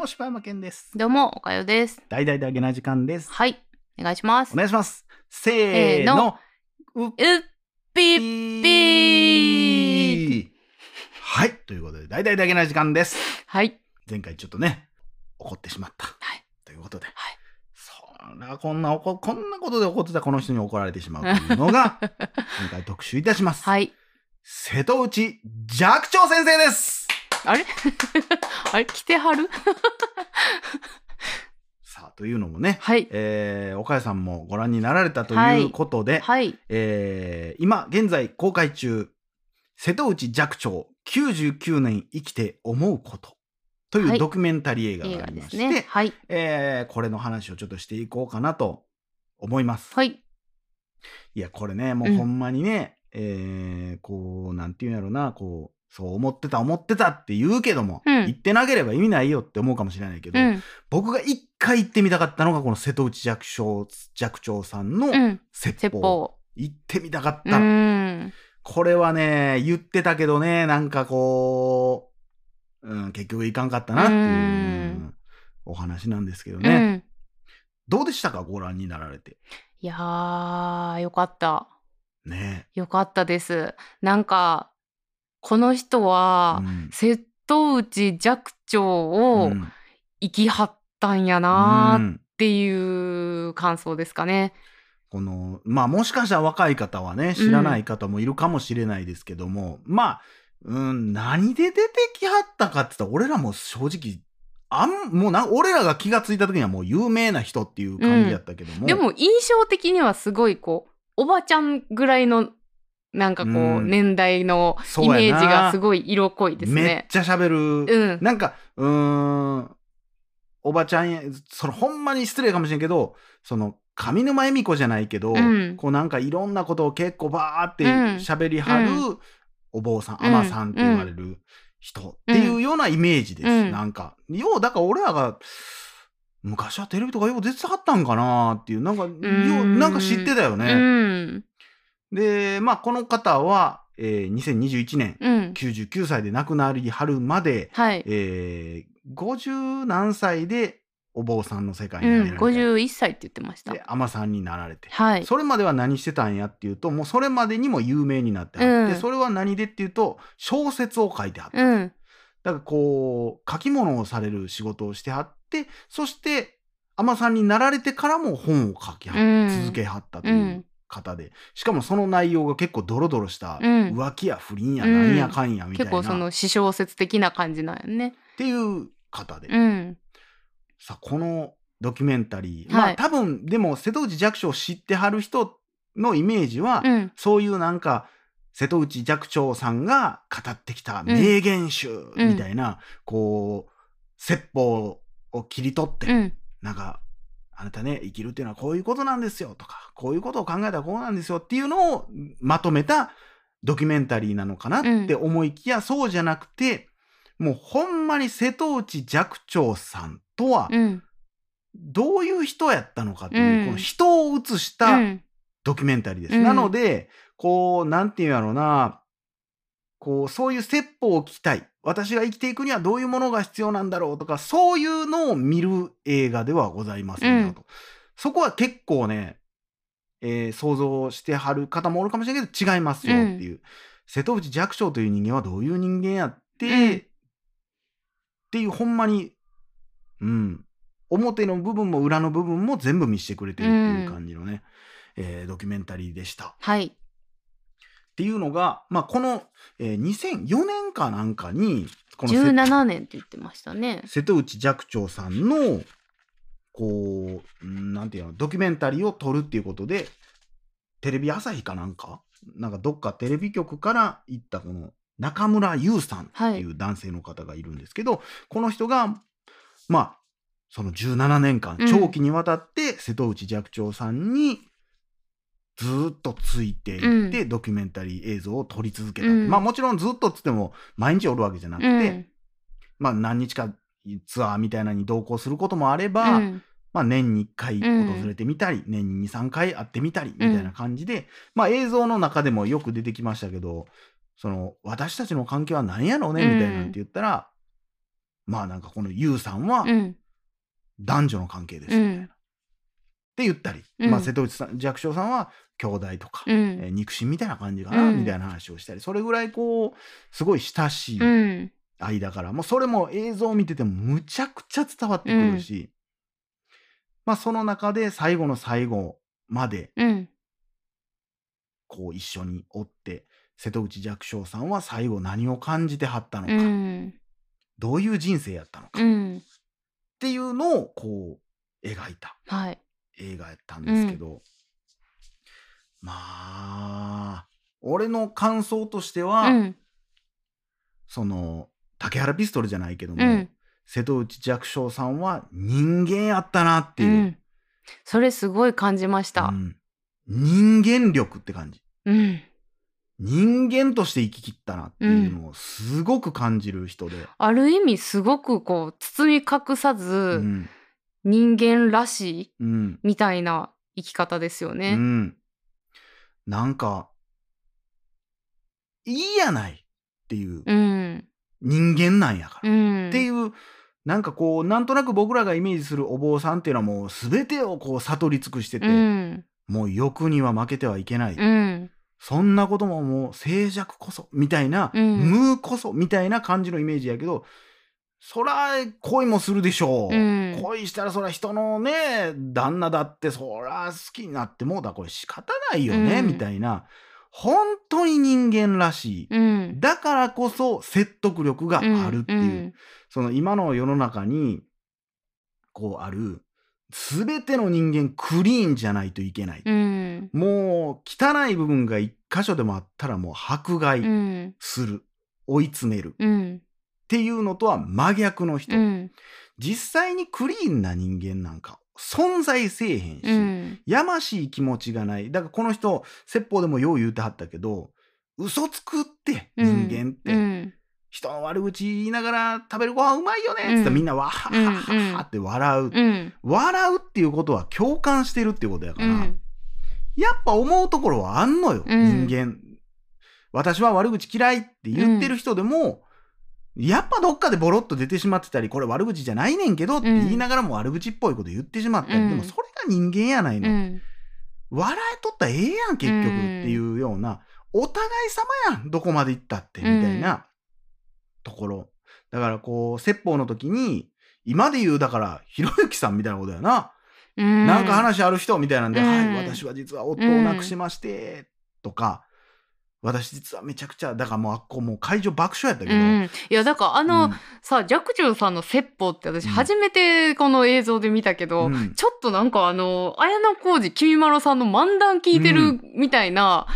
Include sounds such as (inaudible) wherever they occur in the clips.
も柴山健です。どうも、おかよです。大々だけな時間です。はい。お願いしますお。願いします。せーの。うっぴっぴはい。ということで、大々だけな時間です。はい。前回ちょっとね、怒ってしまった。はいということで。はいそら、こんな怒、こんなことで怒ってたこの人に怒られてしまうというのが、(laughs) 今回特集いたします。はい。瀬戸内寂聴先生です。あれ？(laughs) あれ？来てはる？(laughs) さあ、というのもね、はい。えー、岡谷さんもご覧になられたとはいいうことで、はい。えー今現在公開中瀬戸内寂聴99年生きて思うことというはいドキュメンタリー映画がありまして、ですね。はい。えーこれの話をちょっとしていこうかなと思います。はい。いやこれねもううんほんまにね、えーこうなんていうんやろなこうそう思ってた思ってたって言うけども、うん言ってなければ意味ないよって思うかもしれないけど、うん。僕が一回行ってみたかったのがこの瀬戸内寂聴寂聴さんのうん。説法。行ってみたかっうた。ん。これはね、言ってたけどね、なんかこう、うん、結局いかんかったなっていうお話なんですけどうね。ん。どうでしたか？ご覧になられて。いやー、よかった。ねよかったです。なんか、この人は、うん。瀬戸内寂聴をうん。生きはったんやなーっうん。ていう感想ですかね。この、まあもしかしたら若い方はね、知らない方もいるかもしれないですけども、まあ、うん、何で出てきはったかって言ったら、俺らも正直、あん、もうな、俺らが気がついた時にはもう有名な人っていう感じやったけども。でも印象的にはすごいこうおばちゃんぐらいのなんかこう、うん年代のイメージがすごい色濃いですめっね。ちゃ喋る。うんなんか、うーん、おばちゃんや、そのほんまに失礼かもしれんけど、その、上沼恵美子じゃないけど、うんこうなんかいろんなことを結構バーってうん喋りはる、うお坊さん、うん尼さんって言われる人っていうようなイメージです。うんなんか、よう、だから俺らが、昔はテレビとかよう出てはったんかなっていう、なんか、よう、なんか知ってたようね。ん。で、まあ、この方は、えー2021年、うん。99歳で亡くなりはるまで、はい。えー、50何歳でお坊さんの世界うん。に入られて、51歳って言ってましたで。尼さんになられて、はい。それまでは何してたんやっていうともうそれまでにも有名になってはって、うんそれは何でっていうと小説を書いてはった、うん。だからこう書き物をされる仕事をしてはってそして尼さんになられてからも本を書きは、うん続けはったという方でしかもその内容が結構ドロドロしたうん浮気や不倫やうんなんやかんやみたいな、結構その詩小説的な感じなんやね。っていう方で、うん。さあこのドキュメンタリー、はいまあ多分でも瀬戸内寂聴を知ってはる人のイメージは、うん。そういうなんか瀬戸内寂聴さんが語ってきた名言集みたいな、こう説法を切り取って、うん。なんかあなたね生きるっていうのはこういうことなんですよとかこういうことを考えたらこうなんですよっていうのをまとめたドキュメンタリーなのかなって思いきや、そうじゃなくてもうほんまに瀬戸内寂聴さんとは、うん。どういう人やったのかという、うんこの人を映したうん。ドキュメンタリーです。うんなので、こう、なんていうんやろうな、こう、そういう説法を聞きたい。私が生きていくにはどういうものが必要なんだろうとか、そういうのを見る映画ではございませんよと。そこは結構ね、えー想像してはる方もおるかもしれないけど、違いますよっていう。瀬戸内寂聴という人間はどういう人間やって、うんっていうほんまに、うん、表の部分も裏の部分も全部見せてくれてるっていう感じのね、えードキュメンタリーでした。っはい。ていうのが、まあ、この、えー2004年かなんかに、この瀬17年って言ってましたね。瀬戸内寂聴さんの、こう、うんなんていうの、ドキュメンタリーを撮るっていうことで、テレビ朝日かなんか、なんかどっかテレビ局から行ったこの中村優さんっていう男性の方がいるんですけど、この人が、まあ、その17年間、うん長期にわたって瀬戸内寂聴さんにずーっとついていって、ドキュメンタリー映像を撮り続けた。うんまあもちろんずっとっつっても毎日おるわけじゃなくて、うん。まあ何日かツアーみたいなのに同行することもあれば、うんまあ年に1回うん訪れてみたり、年に2、3回会ってみたりみたいな感じで、まあ映像の中でもよく出てきましたけど、その私たちの関係は何やろうねみたいなんて言ったら、まあなんかこのユウさんはうん。男女の関係ですうんみたいな。って言ったり、うんまあ瀬戸内さん寂聴さんは兄弟とか、うん。えー肉親みたいな感じかな、うんみたいな話をしたりそれぐらいこうすごい親しいうん。間から、もうそれも映像を見ててもむちゃくちゃ伝わってくるし、まあその中で最後の最後までうん。こう一緒におって瀬戸内寂聴さんは最後何を感じてはったのか、うん。どういう人生やったのか、っうん。ていうのをこう描いたはい。映画やったんですけど、まあ俺の感想としては、うん。その竹原ピストルじゃないけども、うん。瀬戸内寂聴さんは人間やったなっていう、うん。それすごい感じましたう。ん人間力って感じうん。人間として生き切ったなっていうのをすごく感じる人で、ある意味すごくこう包み隠さうずん人間らしいうんみたいな生き方ですようね。ん、なんかいいやないっていううん。人間なんやから、うん。っていうなんかこうなんとなく僕らがイメージするお坊さんっていうのはもう全てをこう悟り尽くしてて、うん。もう欲には負けてはいけない、うん。そんなことももう静寂こそみたいな、うん無こそみたいな感じのイメージやけどそら恋もするでしょう、うん。恋したらそら人のね旦那だってそら好きになってもうだこれ仕方ないよね、うん。みたいな。本当に人間らしい、うん。だからこそ説得力があるっていう、うんその今の世の中にこうある全ての人間クリーンじゃないといけない、うん。もう汚い部分が一箇所でもあったらもう迫害うん。する、追い詰めるっうん。ていうのとは真逆の人、うん。実際にクリーンな人間なんか存在せえへんし、うん。やましい気持ちがないだからこの人説法でもよう言うてはったけど嘘つくって人間って、うん。人の悪口言いながら食べるご飯うまいよねっつってうんみんなわはははははって笑う、うん。笑うっていうことは共感してるっていうことやから、うん。やっぱ思うところはあんのよ、うん人間。私は悪口嫌いって言ってる人でも、やっぱどっかでボロッと出てしまってたり、これ悪口じゃないねんけどって言いながらも悪口っぽいこと言ってしまったり、うんでもそれが人間やないの。うん。笑いとったらええやん、結局っていうような、お互い様やん、どこまで行ったって、みたいなところ。だからこう、説法の時に、今で言う、だから、ひろゆきさんみたいなことやな。うん。なんか話ある人みたいなんで、うんはい、私は実は夫を亡くしまして、とか、私実はめちゃくちゃ、だからもうあっこもう会場爆笑やったけど、うん。いや、だからあの、うん。さ、寂聴さんの説法って私うん。初めてこの映像で見たけど、うん。ちょっとなんかあの、綾小路きみまろさんの漫談聞いてるみたいな、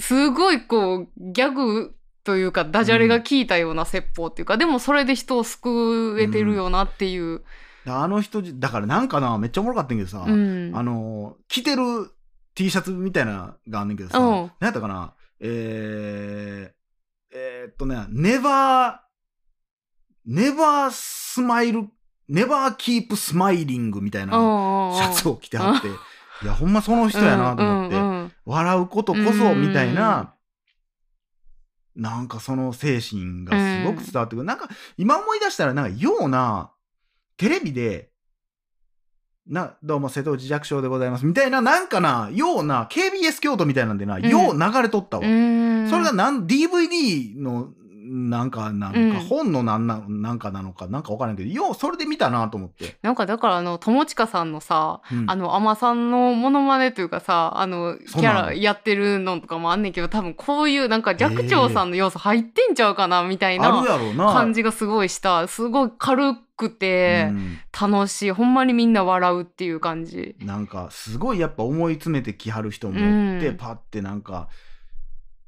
すごいこう、ギャグというか、ダジャレが効いたような説法っていうか、でもそれで人を救えてるよなっていう。あの人じ、だからなんかな、めっちゃおもろかったんやけどさ、うん。あの、着てる T シャツみたいなのがあんねんけどさ、うん。何やったかな、えー、えーっとね、never, never smile, never keep smiling みたいなシャツを着てはって、いや、ほんまその人やなと思って、うんうんうん。笑うことこそみたいな、なんかその精神がすごく伝わってくる。なんか今思い出したらなんかようなテレビで、な、どうも瀬戸内寂聴でございます。みたいな、なんかな、ような KBS 京都みたいなんでな、ん。よう流れとったわ。うん。それがなん DVD のなんか、なんかうん。本のなんななんかなのか、なんかわからんけど、ようそれで見たなと思って。なんかだからあの友近さんのさ、うん。あの海さんのモノマネというかさあのキャラやってるのとかもあんねんけど多分こういうなんか寂聴さんの要素入ってんちゃうかなみたいな。感じがすごいした。すごい軽くてうん。楽しい。ほんまにみんな笑うっていう感じ。なんかすごいやっぱ思い詰めてきはる人もおって、うん。パッてなんか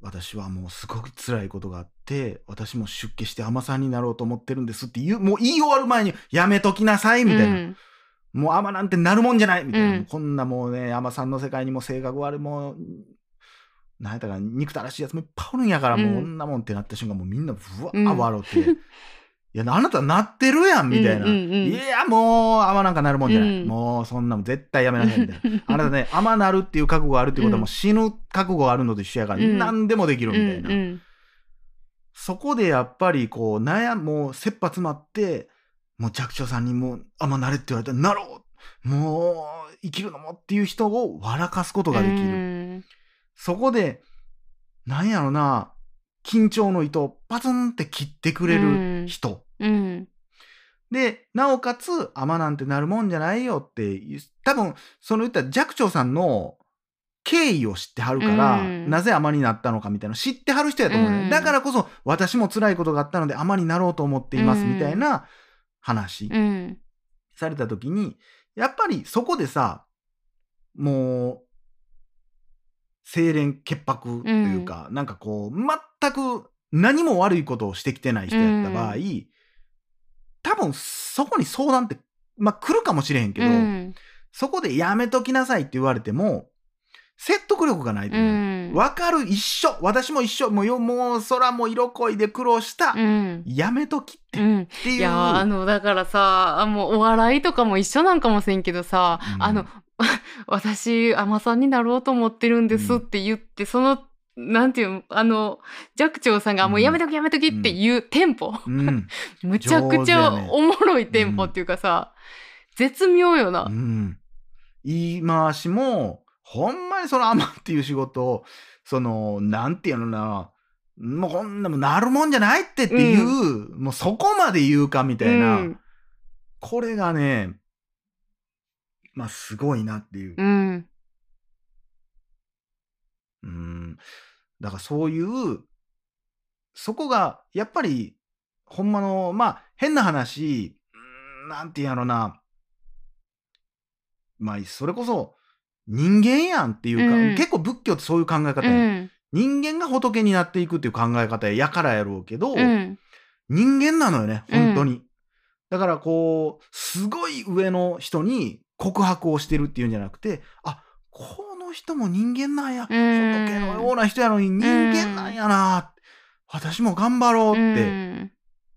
私はもうすごく辛いことがあって私も出家して尼さんになろうと思ってるんですって言うもう言い終わる前にやめときなさいみたいな、うん。もう尼なんてなるもんじゃないみたいな、うん。こんなもうね尼さんの世界にも性格悪いもうなんやったかな憎たらしいやつもいっぱいおるんやから、うん。もうこんなもんってなった瞬間もうみんなふわうん。ー笑って、いやあなたなってるやんみたいな、うんうんうんいやもう尼なんかなるもんじゃない、うん。もうそんなもん絶対やめなさいみたいな。(laughs) あなたね、甘なるっていう覚悟があるってことはもう死ぬ覚悟があるのと一緒やから、うん。何でもできるみたいな。うんうんそこでやっぱりこう悩む、もう切羽詰まって、もう寂聴さんにもう、あ、まあ、なれって言われたら、なろう。もう、生きるのもっていう人を笑かすことができる。うん。そこで、なんやろな、緊張の糸をパツンって切ってくれる人。うん。で、なおかつ、甘なんてなるもんじゃないよって多分、その言ったら寂聴さんの経緯を知ってはるから、うんなぜ甘になったのかみたいなの知ってはる人やと思うね、うんだからこそ、私も辛いことがあったので甘になろうと思っていますうんみたいな話うん。された時に、やっぱりそこでさ、もう、清廉潔白というか、なんかこう、全く何も悪いことをしてきてない人やった場合、う多分そこに相談って、まあ来るかもしれへんけど、うん。そこでやめときなさいって言われても、説得力がないとう思う。ん。わ、かる、一緒。私も一緒。もうよ、もう、空も色恋で苦労した。うん。やめときって、うん。っていう。いやーあのだからさあもうお笑いとかも一緒なんかもしれんけどさ、うんあの (laughs) 私海女さんになろうと思ってるんですって言って、そのなんていうのあの寂聴さんが「うん。もうやめときやめとき」っていうテンポ、うん。(laughs) むちゃくちゃおもろいテンポっていうかさ、絶妙よな。うん。言い回しも、ほんまにそのアマっていう仕事を、その、なんていうのな、もうこんなもんなるもんじゃないってっていう、もうそこまで言うかみたいな、うん。これがね、まあすごいなっていう。うんうん。だからそういう、そこが、やっぱり、ほんまの、まあ、変な話、うんなんていうんやろな。まあ、それこそ、人間やんっていうか、うん結構仏教ってそういう考え方うや、ん人間が仏になっていくっていう考え方やからやろうけど、うん人間なのよね、本当に。だからこう、すごい上の人に告白をしてるっていうんじゃなくて、あ、この人も人間なんや。うん仏のような人やのに人間なんやな。私も頑張ろうって。うん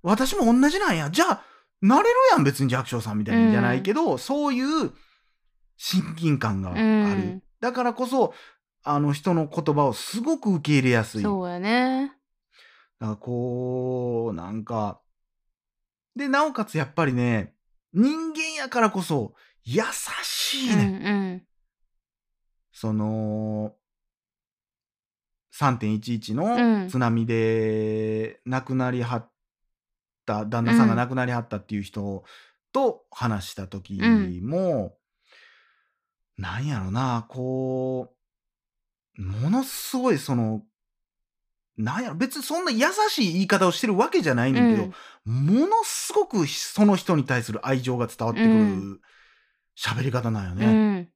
私も同じなんや。じゃあ、なれるやん、別に寂聴さんみたいにじゃないけど、そういう親近感がある。うんだからこそ、あの人の言葉をすごく受け入れやすい。そうやね。だからこう、なんか、で、なおかつやっぱりね、人間やからこそ、優しいね。うんその、3.11うん。の津波で亡くなりはった、旦那さんが亡くなりはったっていう人と話した時も、なんやろな、こう、ものすごいその、なんやろ、別にそんな優しい言い方をしてるわけじゃないねんけど、ものすごくその人に対する愛情が伝わってくうる喋り方なんようんね。うん。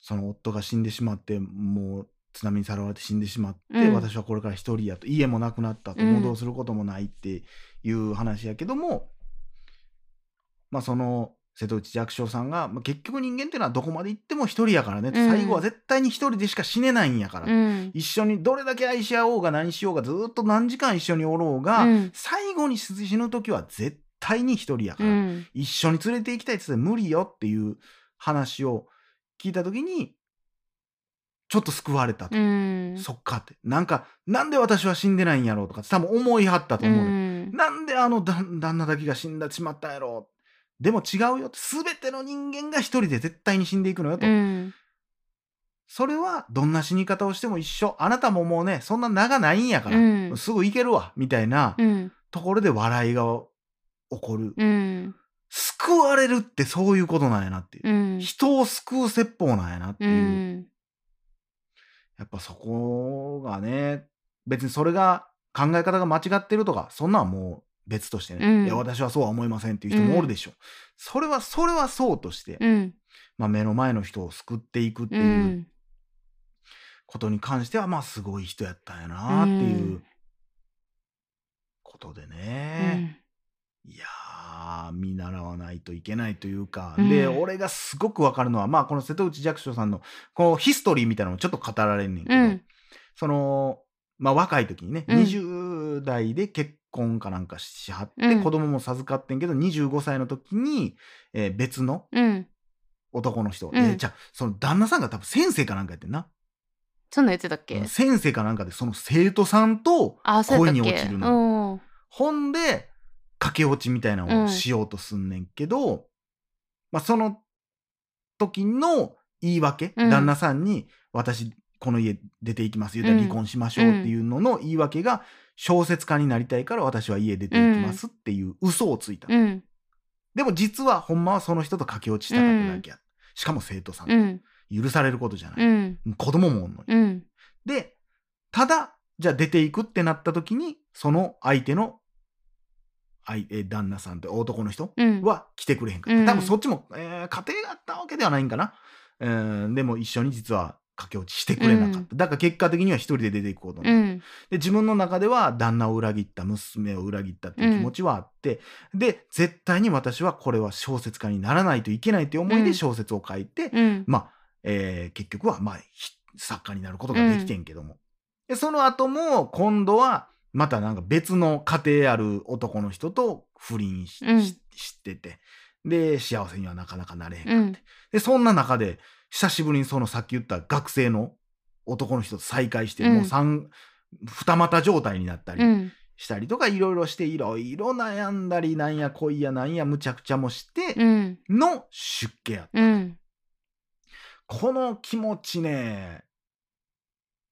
その夫が死んでしまって、もう津波にさらわれて死んでしまって、うん。私はこれから一人やと、家もなくなったと、うん。もうどうすることもないっていう話やけども、まあその瀬戸内寂聴さんが、まあ、結局人間っていうのはどこまで行っても一人やからね、ん。最後は絶対に一人でしか死ねないんやから、うん。一緒にどれだけ愛し合おうが何しようがずっと何時間一緒におろうが、うん。最後に死ぬ時は絶対に一人やから、うん。一緒に連れて行きたいって言って無理よっていう話を聞いた時にちょっと救われたと、うん。そっかって。なんかなんで私は死んでないんやろうとかって多分思いはったと思うね、ん。なんであの旦旦那だけが死んだしまったんやろでも違うよって。全ての人間が一人で絶対に死んでいくのよと、うん。それはどんな死に方をしても一緒。あなたももうねそんな名がないんやから、うん。すぐ行けるわ。みたいなうん。ところで笑いが起こる、うん。救われるってそういうことなんやなっていう、うん。人を救う説法なんやなっていう、うん。やっぱそこがね別にそれが考え方が間違ってるとかそんなんはもう別としてね、うん。いや私はそうは思いませんっていう人もおるでしょ、それはそれはそうとして、うん。まあ、目の前の人を救っていくってういうん。ことに関してはまあすごい人やったんやなっていうことでね、いやー見習わないといけないというか、うん。で俺がすごくわかるのはまあこの瀬戸内寂聴さんのこのヒストリーみたいなのもちょっと語られんねんけど、うん。そのまあ若い時にね、うん。20代で結婚かなんかしはって、うん。子供も授かってんけど25歳の時に、えー別のうん。男の人、うん。えーじゃあその旦那さんが多分先生かなんかやってんな、そんなん言ってたっけ？先生かなんかでその生徒さんと恋に落ちるの。うん。ほんで駆け落ちみたいなのをしようとすんねんけど、まあその時の言い訳、うん旦那さんに私この家出ていきます言うたら離婚しましょうっていうのの言い訳が小説家になりたいから私は家出ていきますっていう嘘をついた。うん。でも実はほんまはその人と駆け落ちしたかっただけや。しかも生徒さん、うん。許されることじゃない。うん。子供もおんのに。うん。で、ただ、じゃあ出ていくってなった時に、その相手の、相手、旦那さんと男の人？うん。は来てくれへんかった。うん多分そっちも、えー家庭があったわけではないんかな。えーでも一緒に実は駆け落ちしてくれなかった。だから結果的には一人で出ていくことになった。うん。で、自分の中では旦那を裏切った、娘を裏切ったっていう気持ちはあって、で、絶対に私はこれは小説家にならないといけないっていう思いでうん小説を書いて、うん。まあ、えー結局は、まあ、ひ作家になることができてんけども。で、その後も、今度は、またなんか別の家庭ある男の人と不倫し,し、うんしてて、で、幸せにはなかなかなれへんかって。うん。で、そんな中で、久しぶりにそのさっき言った学生の男の人と再会して、うんもう三、二股状態になったりうん。したりとか、いろいろして、いろいろ悩んだり、なんや恋やなんやむちゃくちゃもして、うん。の出家やった。うん。この気持ちね、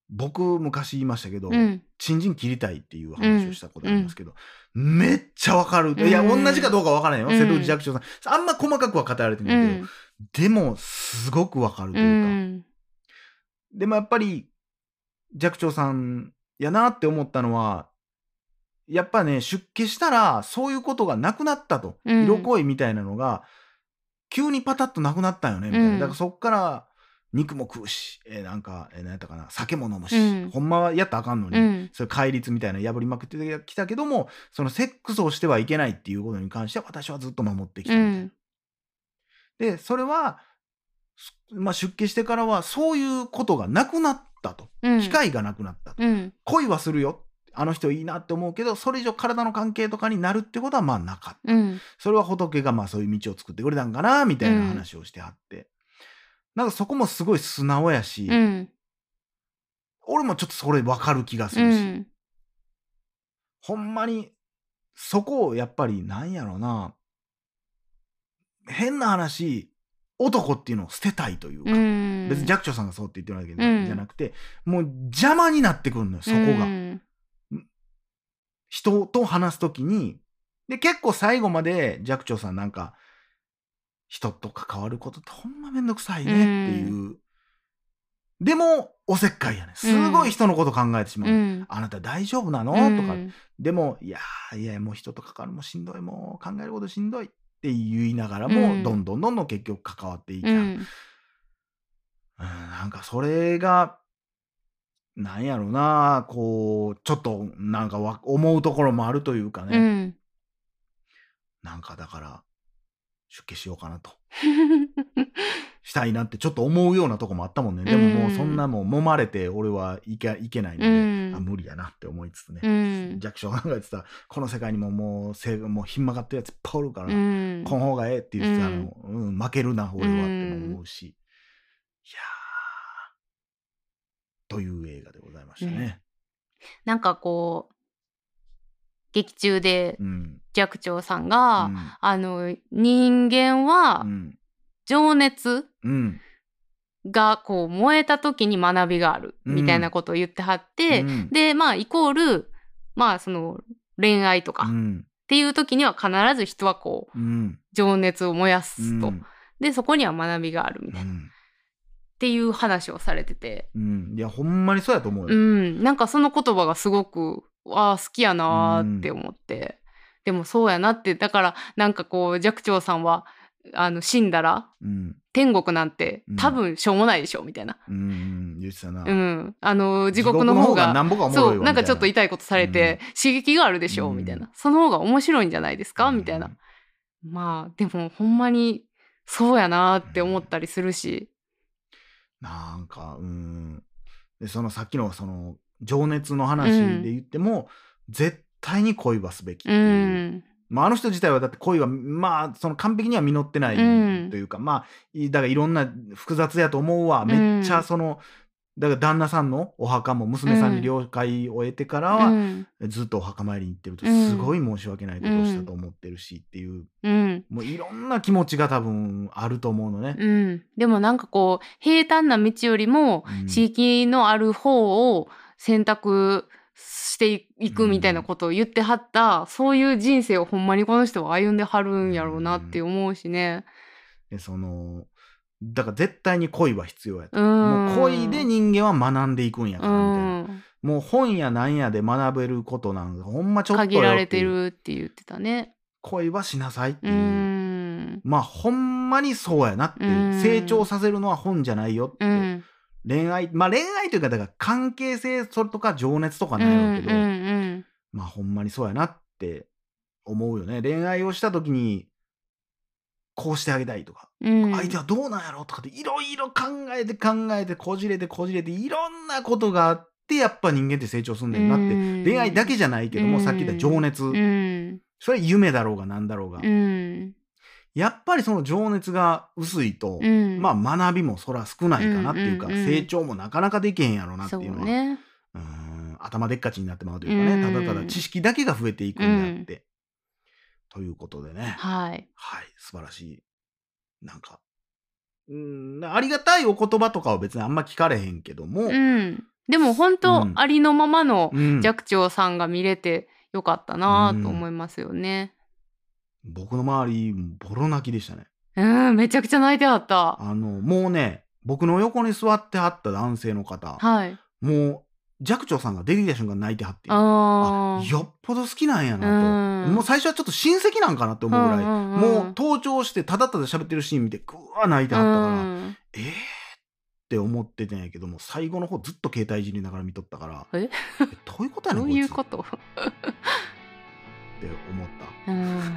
僕昔言いましたけど、うん。チンジン切りたいっていう話をしたことありますけど、めっちゃわかる。いや、うん同じかどうかわからないよ。うん瀬戸内寂聴さん。あんま細かくは語られてうないけど、ん。でも、すごくわかるとういうか。ん。でもやっぱり、寂聴さんやなって思ったのは、やっぱね、出家したら、そういうことがなくなったと。うん色恋みたいなのが、急にパタッとなくなったよね、みたいな。うんだからそっから、肉も食うし、えーなんか、えー、何やったかな、酒も飲むし、うんほんまはやったらあかんのに、うん。そういう戒律みたいなの破りまくってきたけども、そのセックスをしてはいけないっていうことに関しては、私はずっと守ってきたみたいな。うん。で、それは、すまあ、出家してからは、そういうことがなくなったと。うん。機会がなくなったと。うん。恋はするよ。あの人いいなって思うけど、それ以上体の関係とかになるってことはまあなかった。うん。それは仏がまあそういう道を作ってくれたんかな、みたいな話をしてはって。なんかそこもすごい素直やし、うん。俺もちょっとそれ分かる気がすうるし、ん。ほんまに、そこをやっぱりなんやろな、変な話、男っていうのを捨てたいというか、うん。別に寂聴さんがそうって言ってるわけじゃなくて、もう邪魔になってくるのよ、そこが。うん人と話すときに、で、結構最後まで寂聴さんなんか、人と関わることってほんまめんどくさいねっていう。でも、おせっかいやね。すごい人のこと考えてしまう。うん。あなた大丈夫なの、うんとか。でも、いやー、いや、もう人と関わるのもしんどい、もう考えることしんどいって言いながらも、うんどんどんどんどん結局関わっていきゃ、うんうん。なんかそれが、なんやろな、こう、ちょっとなんかわ思うところもあるというかね。うん。なんかだから、出家しようかなと。したいなってちょっと思うようなとこもあったもんね。でももうそんなもう揉まれて俺はいけいけないので、うんあ無理やなって思いつつね。うん。弱小なんか言ってたこの世界にももうせもうひん曲がってるやついっぱいおるから、うん。この方がええって言ってたの、うん負けるな俺はって思うし、いやーという映画でございましたね。なんかこう、劇中でうん。寂聴さんうが、ん。あの、人間はうん。情熱うん。がこう燃えた時に学びがあるみたいなことを言ってはって、うんで、まあイコール、まあその恋愛とかっうん。ていう時には必ず人はこううん。情熱を燃やすと。うんで、そこには学びがあるみたいな。っうんていう話をされてて。うん。いや、ほんまにそうやと思ううよ。ん。なんかその言葉がすごく、ああ、好きやなーって思って。でもそうやなって。だからなんかこう、寂聴さんは、あの、死んだら、うん。天国なんてうん多分しょうもないでしょ、みたいな。うん。うん。言ってたな。うん。あの、地獄の方が、そう、なんかちょっとみ痛いことされて、刺激があるでしょ、うんみたいな。その方が面白いんじゃないですか、うんみたいな。まあ、でもほんまにそうやなって思ったりするし。なんか、うん。で、そのさっきのその情熱の話で言っても、絶対に恋はすべきってういう。ん。まあ、あの人自体はだって恋は、まあ、その完璧には実ってないうん。というか、まあ、いだからいろんな複雑やと思うわ。ん。めっちゃその、だから旦那さんのお墓も娘さんに了解を得てからは、うん。ずっとお墓参りに行ってるとうん。すごい申し訳ないことをしたと思ってるしっていう、うん。もういろんな気持ちが多分あると思うのね。うん、でもなんかこう平坦な道よりもうん。地域のある方を選択していくみたいなことを言ってはった、そういう人生をほんまにこの人は歩んではるんやろうなって思うしね。でそのだから絶対に恋は必要やと。うん、もう恋で人間は学んでいくんやかうらみたいな。ん、もう本やなんやで学べることなんかほんまちょっと限られてるって言ってたね。恋はしなさいってういう。ん、まあほんまにそうやなって成長させるのは本じゃないよって、うん、恋愛まあ恋愛というかだから関係性それとか情熱とかなんやけど、うんうんまあほんまにそうやなって思うよね。恋愛をした時にこうしてあげたいとか、うん、相手はどうなんやろうとかっていろいろ考えて考えてこじれてこじれていろんなことがあってやっぱ人間って成長すんねんなって、うん。恋愛だけじゃないけども、うんさっき言った情熱、うん、それは夢だろうがなんだろうが、うん、やっぱりその情熱が薄いと、うん、まあ学びもそら少ないかなっていうか、うんうんうん成長もなかなかできへんやろなってそいうのはね。うん頭でっかちになってまうというかね、うんただただ知識だけが増えていくんであって。ということでね、はい。はい、素晴らしい。なんか、うん、ありがたいお言葉とかは別にあんま聞かれへんけども、うん。でも本当、うんありのままのうん寂聴さんが見れてよかったなと思いますよね。僕の周り、ボロ泣きでしたね。うん、めちゃくちゃ泣いてあった。あの、もうね、僕の横に座ってはった男性の方、はい。もう、寂聴さんが出てきた瞬間泣いてはって。あーよっぽど好きなんやなと。うんもう最初はちょっと親戚なんかなって思うぐらい、うんうんうんもう登場してただただ喋ってるシーン見て、ぐわー泣いてはったから、うんえー？って思ってたんやけども、最後の方ずっと携帯いじりながら見とったから、え？えどういうことやねんどういうこと？って思ったうん。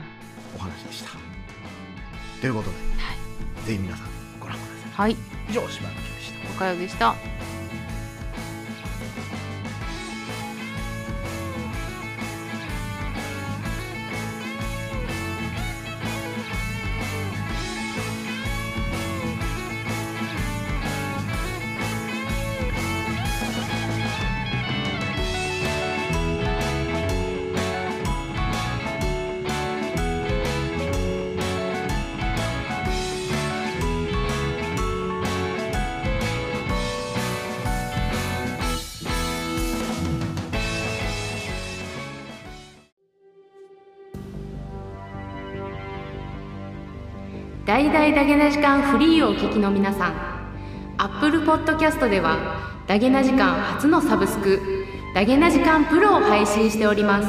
お話でした。ということで、ぜひ皆さんご覧ください。はい。以上、柴山健でした。おかよでした。大々ダゲな時間フリーをお聞きの皆さん。Apple Podcast ではダゲな時間初のサブスクダゲな時間プロを配信しておりま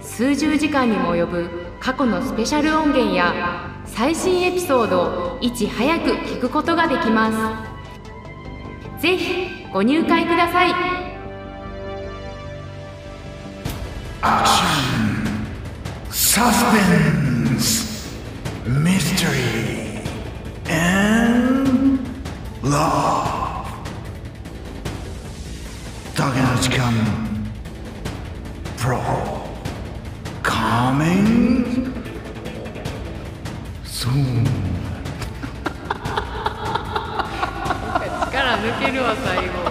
す。数十時間にも及ぶ過去のスペシャル音源や最新エピソードをいち早く聞くことができます。ぜひご入会ください。アキンサスペンス、ミステリー、and love。だけの時間、プロ、coming soon。力抜けるわ最後